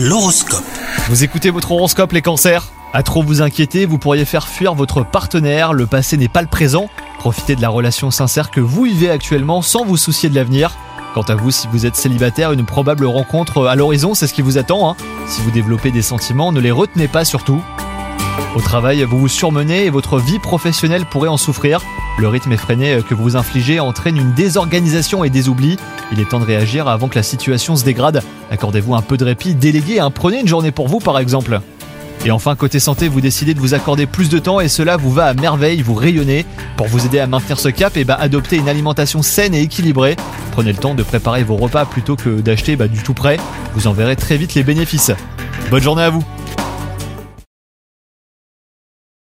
L'horoscope. Vous écoutez votre horoscope les cancers? À trop vous inquiéter, vous pourriez faire fuir votre partenaire, le passé n'est pas le présent. Profitez de la relation sincère que vous vivez actuellement sans vous soucier de l'avenir. Quant à vous, si vous êtes célibataire, une probable rencontre à l'horizon, c'est ce qui vous attend. hein. Si vous développez des sentiments, ne les retenez pas surtout. Au travail, vous vous surmenez et votre vie professionnelle pourrait en souffrir. Le rythme effréné que vous infligez entraîne une désorganisation et des oublis. Il est temps de réagir avant que la situation se dégrade. Accordez-vous un peu de répit, déléguez, hein, prenez une journée pour vous par exemple. Et enfin, côté santé, vous décidez de vous accorder plus de temps et cela vous va à merveille, vous rayonnez. Pour vous aider à maintenir ce cap, et bah, adoptez une alimentation saine et équilibrée. Prenez le temps de préparer vos repas plutôt que d'acheter bah, du tout prêt. Vous en verrez très vite les bénéfices. Bonne journée à vous